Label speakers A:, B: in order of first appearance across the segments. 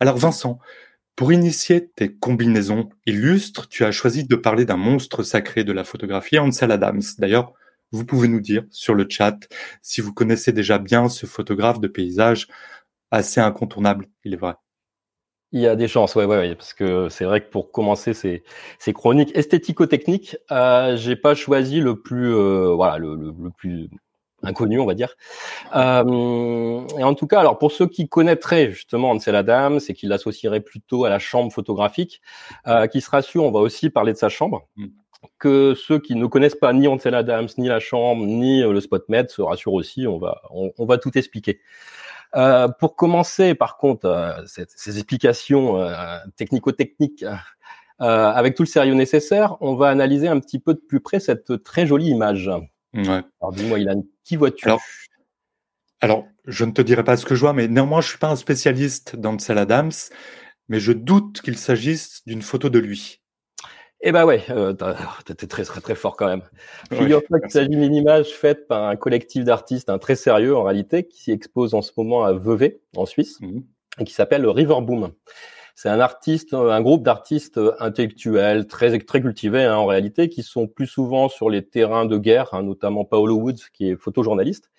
A: Alors Vincent, pour initier tes combinaisons illustres, tu as choisi de parler d'un monstre sacré de la photographie, Ansel Adams. D'ailleurs, vous pouvez nous dire sur le chat si vous connaissez déjà bien ce photographe de paysage assez incontournable, il est vrai.
B: Il y a des chances, ouais, ouais, ouais parce que c'est vrai que pour commencer ces, chroniques esthético-techniques, euh, j'ai pas choisi le plus, euh, voilà, le, plus inconnu, on va dire. Euh, et en tout cas, alors pour ceux qui connaîtraient justement Ansel Adams et qui l'associeraient plutôt à la chambre photographique, euh, qui se rassurent, on va aussi parler de sa chambre. Mm. Que ceux qui ne connaissent pas ni Ansel Adams, ni la chambre, ni euh, le SpotMed se rassurent aussi. On va, on, on va tout expliquer. Euh, pour commencer, par contre, euh, cette, ces explications euh, technico-techniques, avec tout le sérieux nécessaire, on va analyser un petit peu de plus près cette très jolie image.
A: Ouais.
B: Alors dis-moi, Ilan, qui vois-tu?
A: Alors, alors, je ne te dirai pas ce que je vois, mais néanmoins, je suis pas un spécialiste d'Ansel Adams, mais je doute qu'il s'agisse d'une photo de lui.
B: Eh ben ouais, euh, t'es très très très fort quand même. Figure-toi qu'il s'agit d'une image faite par un collectif d'artistes un très sérieux en réalité qui s'expose en ce moment à Vevey en Suisse mmh. et qui s'appelle River Boom. C'est un artiste, un groupe d'artistes intellectuels très très cultivés hein, en réalité, qui sont plus souvent sur les terrains de guerre, hein, notamment Paolo Woods qui est photojournaliste,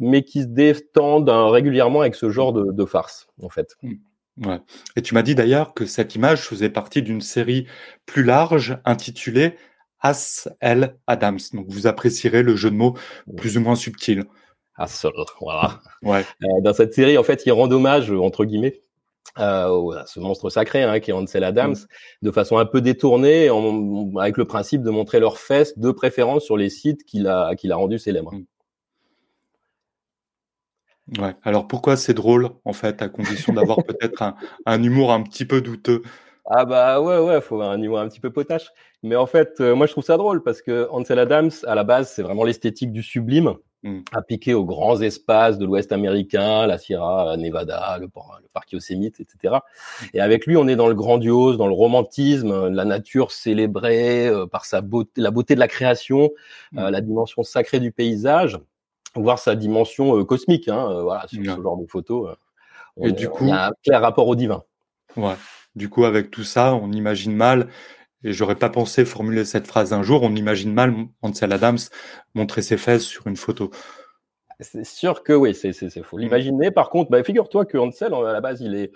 B: mais qui se détendent hein, régulièrement avec ce genre de, de farce en fait.
A: Mmh. Ouais. Et tu m'as dit d'ailleurs que cette image faisait partie d'une série plus large intitulée As L. Adams. Donc vous apprécierez le jeu de mots plus ou moins subtil.
B: As, voilà.
A: Ouais.
B: Euh, dans cette série, en fait, il rend hommage, entre guillemets, euh, à ce monstre sacré hein, qui est Ansel Adams, mm. de façon un peu détournée, en, avec le principe de montrer leurs fesses, de préférence sur les sites qu'il a, qu'il a rendus célèbres. Mm.
A: Ouais. Alors pourquoi c'est drôle en fait, à condition d'avoir peut-être un, un, humour un petit peu douteux?
B: Ah bah ouais ouais, faut un humour un petit peu potache. Mais en fait, euh, moi je trouve ça drôle parce que Ansel Adams, à la base, c'est vraiment l'esthétique du sublime, mm. appliqué aux grands espaces de l'Ouest américain, la Sierra Nevada, le, le parc Yosemite, etc. Mm. Et avec lui, on est dans le grandiose, dans le romantisme, la nature célébrée euh, par sa beauté, la beauté de la création, mm. euh, la dimension sacrée du paysage voir sa dimension euh, cosmique, hein, euh, voilà, sur ce genre de photos.
A: Euh, et du coup,
B: il y a un clair rapport au divin.
A: Ouais. Du coup, avec tout ça, on imagine mal, et j'aurais pas pensé formuler cette phrase un jour, on imagine mal Ansel Adams montrer ses fesses sur une photo.
B: C'est sûr que oui, c'est faut mmh. l'imaginer. Par contre, bah, figure-toi que Ansel, à la base, il est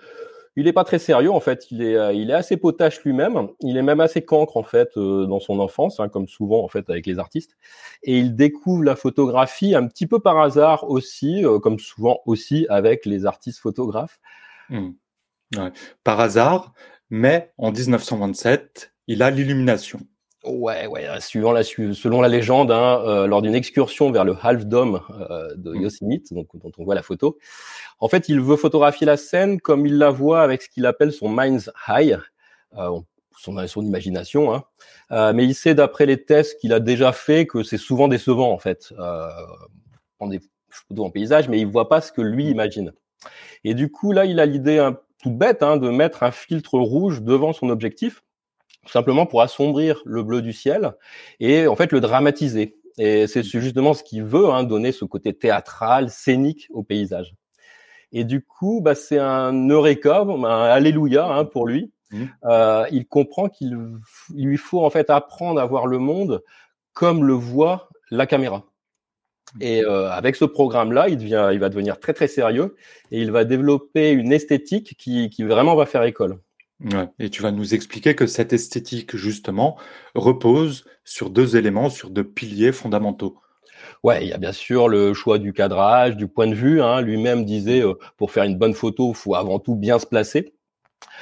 B: il n'est pas très sérieux en fait. Il est, euh, il est assez potache lui-même. Il est même assez cancre en fait euh, dans son enfance, hein, comme souvent en fait avec les artistes. Et il découvre la photographie un petit peu par hasard aussi, euh, comme souvent aussi avec les artistes photographes.
A: Mmh. Ouais. Par hasard, mais en 1927, il a l'illumination.
B: Ouais, ouais, suivant la, selon la légende, hein, euh, lors d'une excursion vers le Half Dome euh, de mmh. Yosemite, donc dont on voit la photo, en fait, il veut photographier la scène comme il la voit avec ce qu'il appelle son mind's eye, euh, son, son imagination, hein. euh, mais il sait d'après les tests qu'il a déjà fait que c'est souvent décevant en fait, euh, prendre des photos en paysage, mais il voit pas ce que lui imagine. Et du coup, là, il a l'idée un, toute bête hein, de mettre un filtre rouge devant son objectif simplement pour assombrir le bleu du ciel et en fait le dramatiser. Et c'est justement ce qu'il veut, hein, donner ce côté théâtral, scénique au paysage. Et du coup, bah, c'est un eureka, un alléluia hein, pour lui. Mmh. Euh, il comprend qu'il lui faut en fait apprendre à voir le monde comme le voit la caméra. Et euh, avec ce programme-là, il devient, il va devenir très très sérieux et il va développer une esthétique qui, qui vraiment va faire école.
A: Ouais. Et tu vas nous expliquer que cette esthétique, justement, repose sur deux éléments, sur deux piliers fondamentaux.
B: Ouais, il y a bien sûr le choix du cadrage, du point de vue. Hein. Lui-même disait, euh, pour faire une bonne photo, il faut avant tout bien se placer.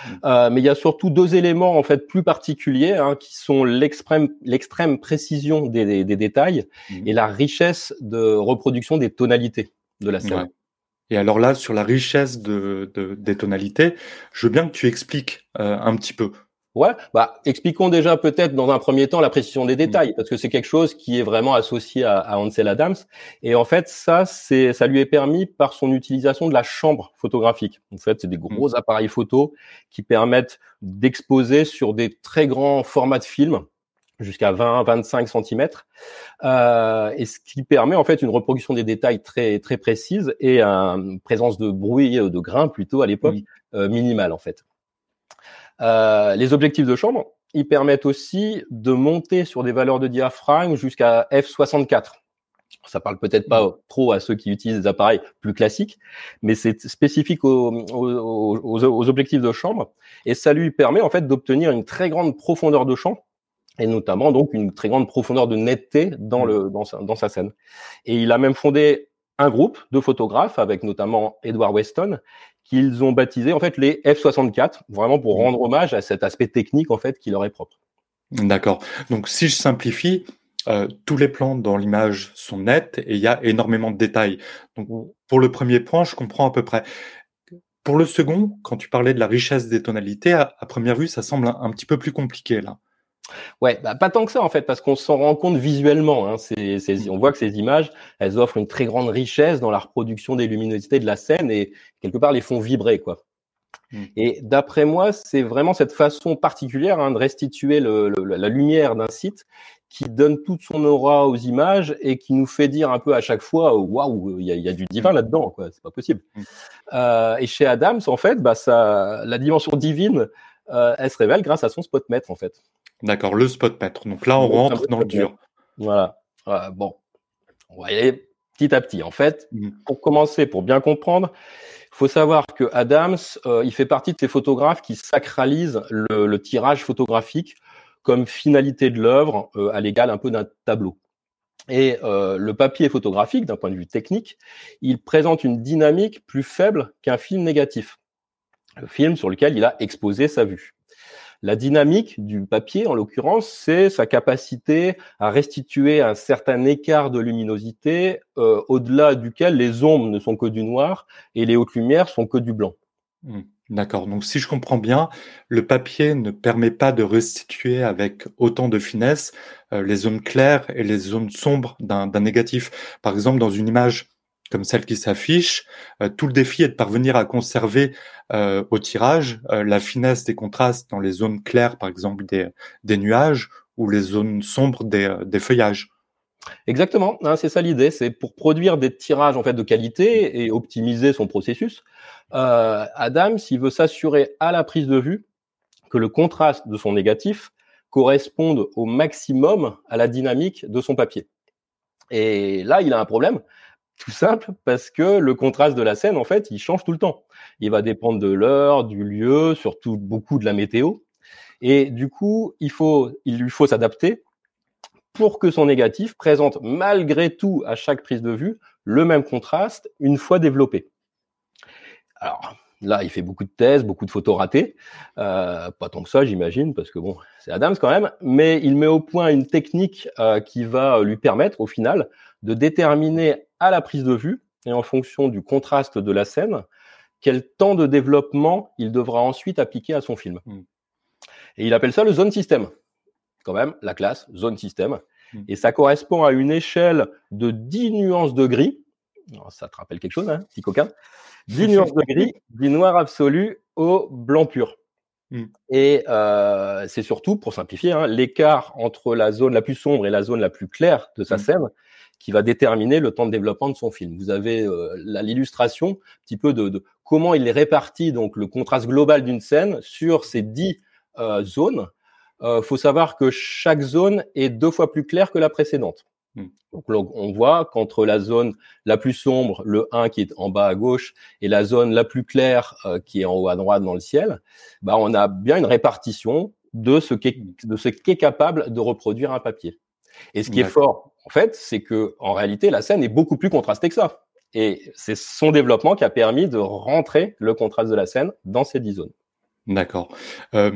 B: Mmh. Euh, mais il y a surtout deux éléments en fait plus particuliers hein, qui sont l'extrême l'extrême précision des, des, des détails mmh. et la richesse de reproduction des tonalités de la scène. Ouais.
A: Et alors là, sur la richesse de, de, des tonalités, je veux bien que tu expliques euh, un petit peu.
B: Ouais, bah expliquons déjà peut-être dans un premier temps la précision des détails mmh. parce que c'est quelque chose qui est vraiment associé à, à Ansel Adams et en fait ça c'est ça lui est permis par son utilisation de la chambre photographique. En fait, c'est des mmh. gros appareils photo qui permettent d'exposer sur des très grands formats de film jusqu'à 20-25 cm, euh, et ce qui permet en fait une reproduction des détails très très précise et une présence de bruit, de grains plutôt à l'époque, minimale en fait. les objectifs de chambre, ils permettent aussi de monter sur des valeurs de diaphragme jusqu'à f64. Ça parle peut-être pas trop à ceux qui utilisent des appareils plus classiques, mais c'est spécifique aux, aux, objectifs de chambre et ça lui permet en fait d'obtenir une très grande profondeur de champ et notamment donc une très grande profondeur de netteté dans le dans sa, dans sa scène. Et il a même fondé un groupe de photographes avec notamment Edward Weston qu'ils ont baptisé en fait les F64 vraiment pour rendre hommage à cet aspect technique en fait qui leur est propre.
A: D'accord. Donc si je simplifie, euh, tous les plans dans l'image sont nets et il y a énormément de détails. Donc mmh. pour le premier point, je comprends à peu près. Pour le second, quand tu parlais de la richesse des tonalités, à, première vue, ça semble un petit peu plus compliqué là.
B: Ouais, bah, pas tant que ça en fait, parce qu'on s'en rend compte visuellement. Hein, on voit que ces images, elles offrent une très grande richesse dans la reproduction des luminosités de la scène et quelque part les font vibrer quoi. Mmh. Et d'après moi, c'est vraiment cette façon particulière hein, de restituer la lumière d'un site qui donne toute son aura aux images et qui nous fait dire un peu à chaque fois waouh, il y, a, du divin là-dedans, quoi. C'est pas possible. Mmh. Euh, et chez Adams, en fait, bah, ça, la dimension divine, euh, elle se révèle grâce à son spotmètre, en fait.
A: D'accord, le spotmètre. Donc là, on rentre dans le dur.
B: Voilà. bon, on va y aller petit à petit. En fait, mmh. pour commencer, pour bien comprendre, il faut savoir que Adams, euh, il fait partie de ces photographes qui sacralisent le, tirage photographique comme finalité de l'œuvre euh, à l'égal un peu d'un tableau. Et euh, le papier photographique, d'un point de vue technique, il présente une dynamique plus faible qu'un film négatif, film sur lequel il a exposé sa vue. La dynamique du papier, en l'occurrence, c'est sa capacité à restituer un certain écart de luminosité euh, au-delà duquel les ombres ne sont que du noir et les hautes lumières sont que du blanc.
A: Hmm, d'accord. Donc, si je comprends bien, le papier ne permet pas de restituer avec autant de finesse euh, les zones claires et les zones sombres d'un négatif. Par exemple, dans une image comme celle qui s'affiche, euh, tout le défi est de parvenir à conserver euh, au tirage euh, la finesse des contrastes dans les zones claires, par exemple des, nuages, ou les zones sombres des, des feuillages.
B: Exactement, hein, c'est ça l'idée, c'est pour produire des tirages en fait de qualité et optimiser son processus. Euh, Adam, s'il veut s'assurer à la prise de vue que le contraste de son négatif corresponde au maximum à la dynamique de son papier. Et là, il a un problème, tout simple parce que le contraste de la scène, en fait, il change tout le temps. Il va dépendre de l'heure, du lieu, surtout beaucoup de la météo. Et du coup, il, faut, il lui faut s'adapter pour que son négatif présente malgré tout à chaque prise de vue le même contraste une fois développé. Alors là, il fait beaucoup de thèses, beaucoup de photos ratées, euh, pas tant que ça, j'imagine, parce que bon, c'est Adams quand même, mais il met au point une technique euh, qui va lui permettre au final de déterminer à la prise de vue et en fonction du contraste de la scène, quel temps de développement il devra ensuite appliquer à son film. Hmm. Et il appelle ça le zone system. Quand même, la classe, zone system. Hmm. Et ça correspond à une échelle de 10 nuances de gris. ça te rappelle quelque chose, hein, petit coquin? 10 nuances de gris, du noir absolu au blanc pur. Hmm. Et euh, c'est surtout, pour simplifier, hein, l'écart entre la zone la plus sombre et la zone la plus claire de sa scène qui va déterminer le temps de développement de son film. Vous avez euh, l'illustration un petit peu de, de, comment il est réparti donc le contraste global d'une scène sur ces dix euh, zones. Euh, faut savoir que chaque zone est deux fois plus claire que la précédente. Hmm. Donc on voit qu'entre la zone la plus sombre, le 1 qui est en bas à gauche, et la zone la plus claire euh, qui est en haut à droite dans le ciel, bah on a bien une répartition de ce de ce qu'est capable de reproduire un papier. Et ce qui est fort, en fait, c'est que en réalité, la scène est beaucoup plus contrastée que ça. Et c'est son développement qui a permis de rentrer le contraste de la scène dans ces dix zones.
A: D'accord. Euh,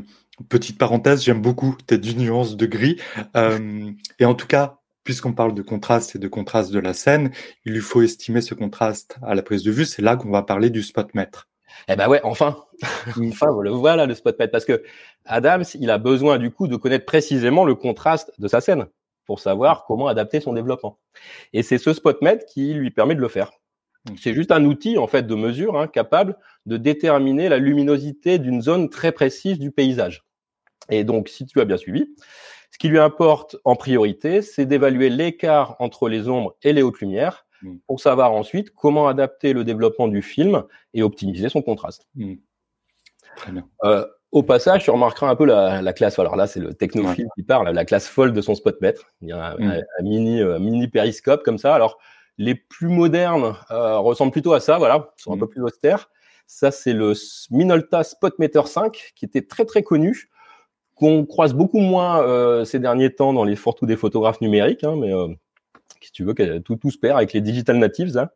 A: petite parenthèse, j'aime beaucoup tes nuances de gris. Euh, et en tout cas, puisqu'on parle de contraste et de contraste de la scène, il lui faut estimer ce contraste à la prise de vue. C'est là qu'on va parler du spotmètre.
B: Eh ben ouais, enfin, enfin, voilà le spotmètre, parce que Adams, il a besoin du coup de connaître précisément le contraste de sa scène pour savoir comment adapter son développement. Et c'est ce spotmètre qui lui permet de le faire. C'est juste un outil en fait de mesure hein, capable de déterminer la luminosité d'une zone très précise du paysage. Et donc, si tu as bien suivi, ce qui lui importe en priorité, c'est d'évaluer l'écart entre les ombres et les hautes lumières mm. pour savoir ensuite comment adapter le développement du film et optimiser son contraste. Mm.
A: Très bien.
B: Euh, au passage, tu remarqueras un peu la, la classe. Alors là, c'est le technophile qui parle, la classe folle de son spotmètre. Il y a un,
A: Mm.
B: un mini, euh, mini périscope comme ça. Alors, les plus modernes euh, ressemblent plutôt à ça, voilà, sont un peu plus austères. Ça, c'est le Minolta Spotmeter 5, qui était très très connu, qu'on croise beaucoup moins euh, ces derniers temps dans les surtout des photographes numériques, hein, mais euh, si tu veux, tout, tout se perd avec les digital natives. Hein.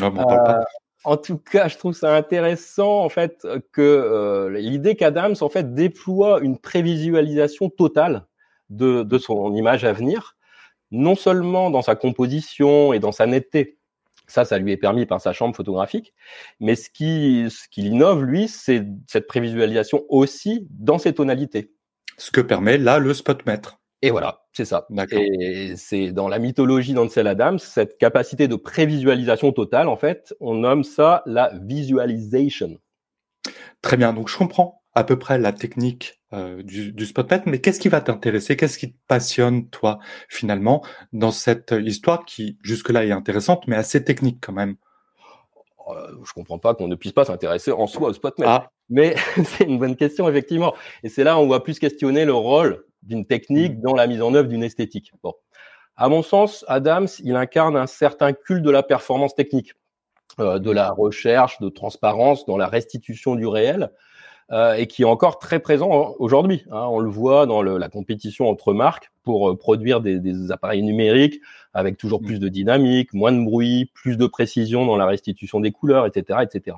A: Non, pas.
B: Euh, en tout cas, je trouve ça intéressant en fait que l'idée qu'Adams en fait déploie une prévisualisation totale de, de son image à venir, non seulement dans sa composition et dans sa netteté. Ça, ça lui est permis par sa chambre photographique. Mais ce qui, ce qui l'innove, lui, c'est cette prévisualisation aussi dans ses tonalités.
A: Ce que permet là le spotmètre.
B: Et voilà, c'est ça. Et c'est dans la mythologie d'Ansel Adams, cette capacité de prévisualisation totale, en fait, on nomme ça la visualization.
A: Très bien. Donc je comprends à peu près la technique euh, du, du spotmètre, mais qu'est-ce qui va t'intéresser? Qu'est-ce qui te passionne toi finalement dans cette histoire qui jusque-là est intéressante, mais assez technique quand même?
B: Euh, je comprends pas qu'on ne puisse pas s'intéresser en soi au spotmètre.
A: Ah,
B: Mais c'est une bonne question, effectivement. Et c'est là où on va plus questionner le rôle d'une technique dans la mise en œuvre d'une esthétique. Bon. À mon sens, Adams, il incarne un certain culte de la performance technique, euh, de la recherche, de transparence dans la restitution du réel, euh, et qui est encore très présent aujourd'hui. Hein. On le voit dans le, la compétition entre marques pour euh, produire des, des, appareils numériques avec toujours plus de dynamique, moins de bruit, plus de précision dans la restitution des couleurs, etc., etc.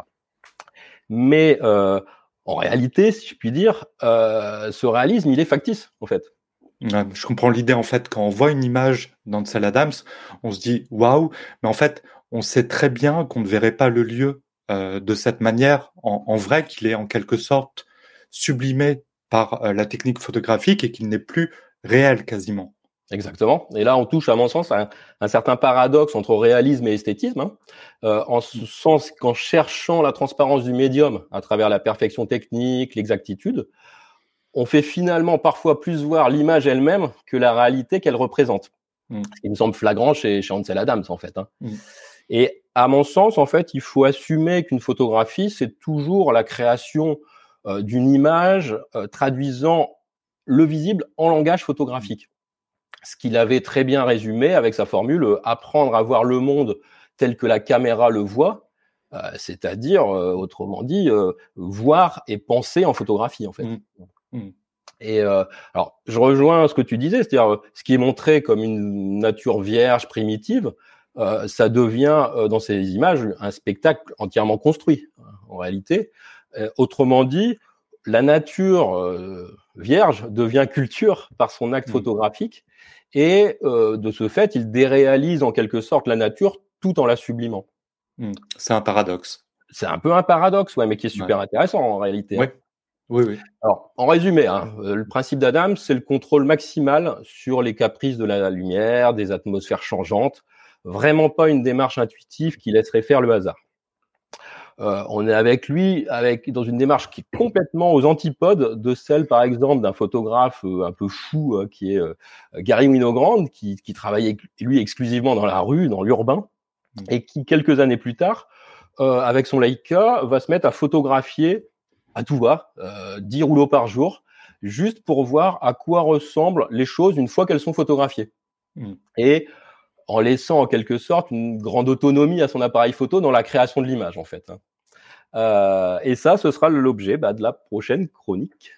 B: Mais euh, en réalité, si je puis dire, euh, ce réalisme, il est factice, en fait.
A: Ouais, je comprends l'idée en fait quand on voit une image d'Ansel Adams, on se dit waouh, mais en fait on sait très bien qu'on ne verrait pas le lieu euh, de cette manière en, en vrai, qu'il est en quelque sorte sublimé par la technique photographique et qu'il n'est plus réel quasiment.
B: Exactement. Et là, on touche, à mon sens, à un, un certain paradoxe entre réalisme et esthétisme, hein, euh, en ce sens qu'en cherchant la transparence du médium à travers la perfection technique, l'exactitude, on fait finalement parfois plus voir l'image elle-même que la réalité qu'elle représente.
A: Mm.
B: Ce qui me semble flagrant chez, chez Ansel Adams, en fait. Hein.
A: Mm.
B: Et à mon sens, en fait, il faut assumer qu'une photographie, c'est toujours la création euh, d'une image euh, traduisant le visible en langage photographique. Ce qu'il avait très bien résumé avec sa formule euh, apprendre à voir le monde tel que la caméra le voit, euh, c'est-à-dire, euh, autrement dit, euh, voir et penser en photographie, en fait.
A: Mm. Mm.
B: Et alors, je rejoins ce que tu disais, c'est-à-dire ce qui est montré comme une nature vierge, primitive, ça devient dans ces images un spectacle entièrement construit, en réalité. Autrement dit, la nature euh, vierge devient culture par son acte
A: Mm.
B: photographique, et euh, de ce fait, il déréalise en quelque sorte la nature tout en la sublimant.
A: Mm. C'est un paradoxe.
B: C'est un peu un paradoxe, ouais, mais qui est super intéressant en réalité. hein.
A: Ouais. Oui, oui.
B: Alors, en résumé, hein, euh, le principe d'Adams, c'est le contrôle maximal sur les caprices de la lumière, des atmosphères changeantes. Vraiment pas une démarche intuitive qui laisserait faire le hasard. Euh, on est avec lui, avec dans une démarche qui est complètement aux antipodes de celle, par exemple, d'un photographe euh, un peu fou euh, qui est euh, Gary Winogrand, qui, qui travaillait lui exclusivement dans la rue, dans l'urbain, et qui quelques années plus tard, euh, avec son Leica, va se mettre à photographier à tout va, euh, 10 rouleaux par jour, juste pour voir à quoi ressemblent les choses une fois qu'elles sont photographiées.
A: Mm.
B: Et en laissant en quelque sorte une grande autonomie à son appareil photo dans la création de l'image, en fait. hein. Euh, et ça, ce sera l'objet bah, de la prochaine chronique.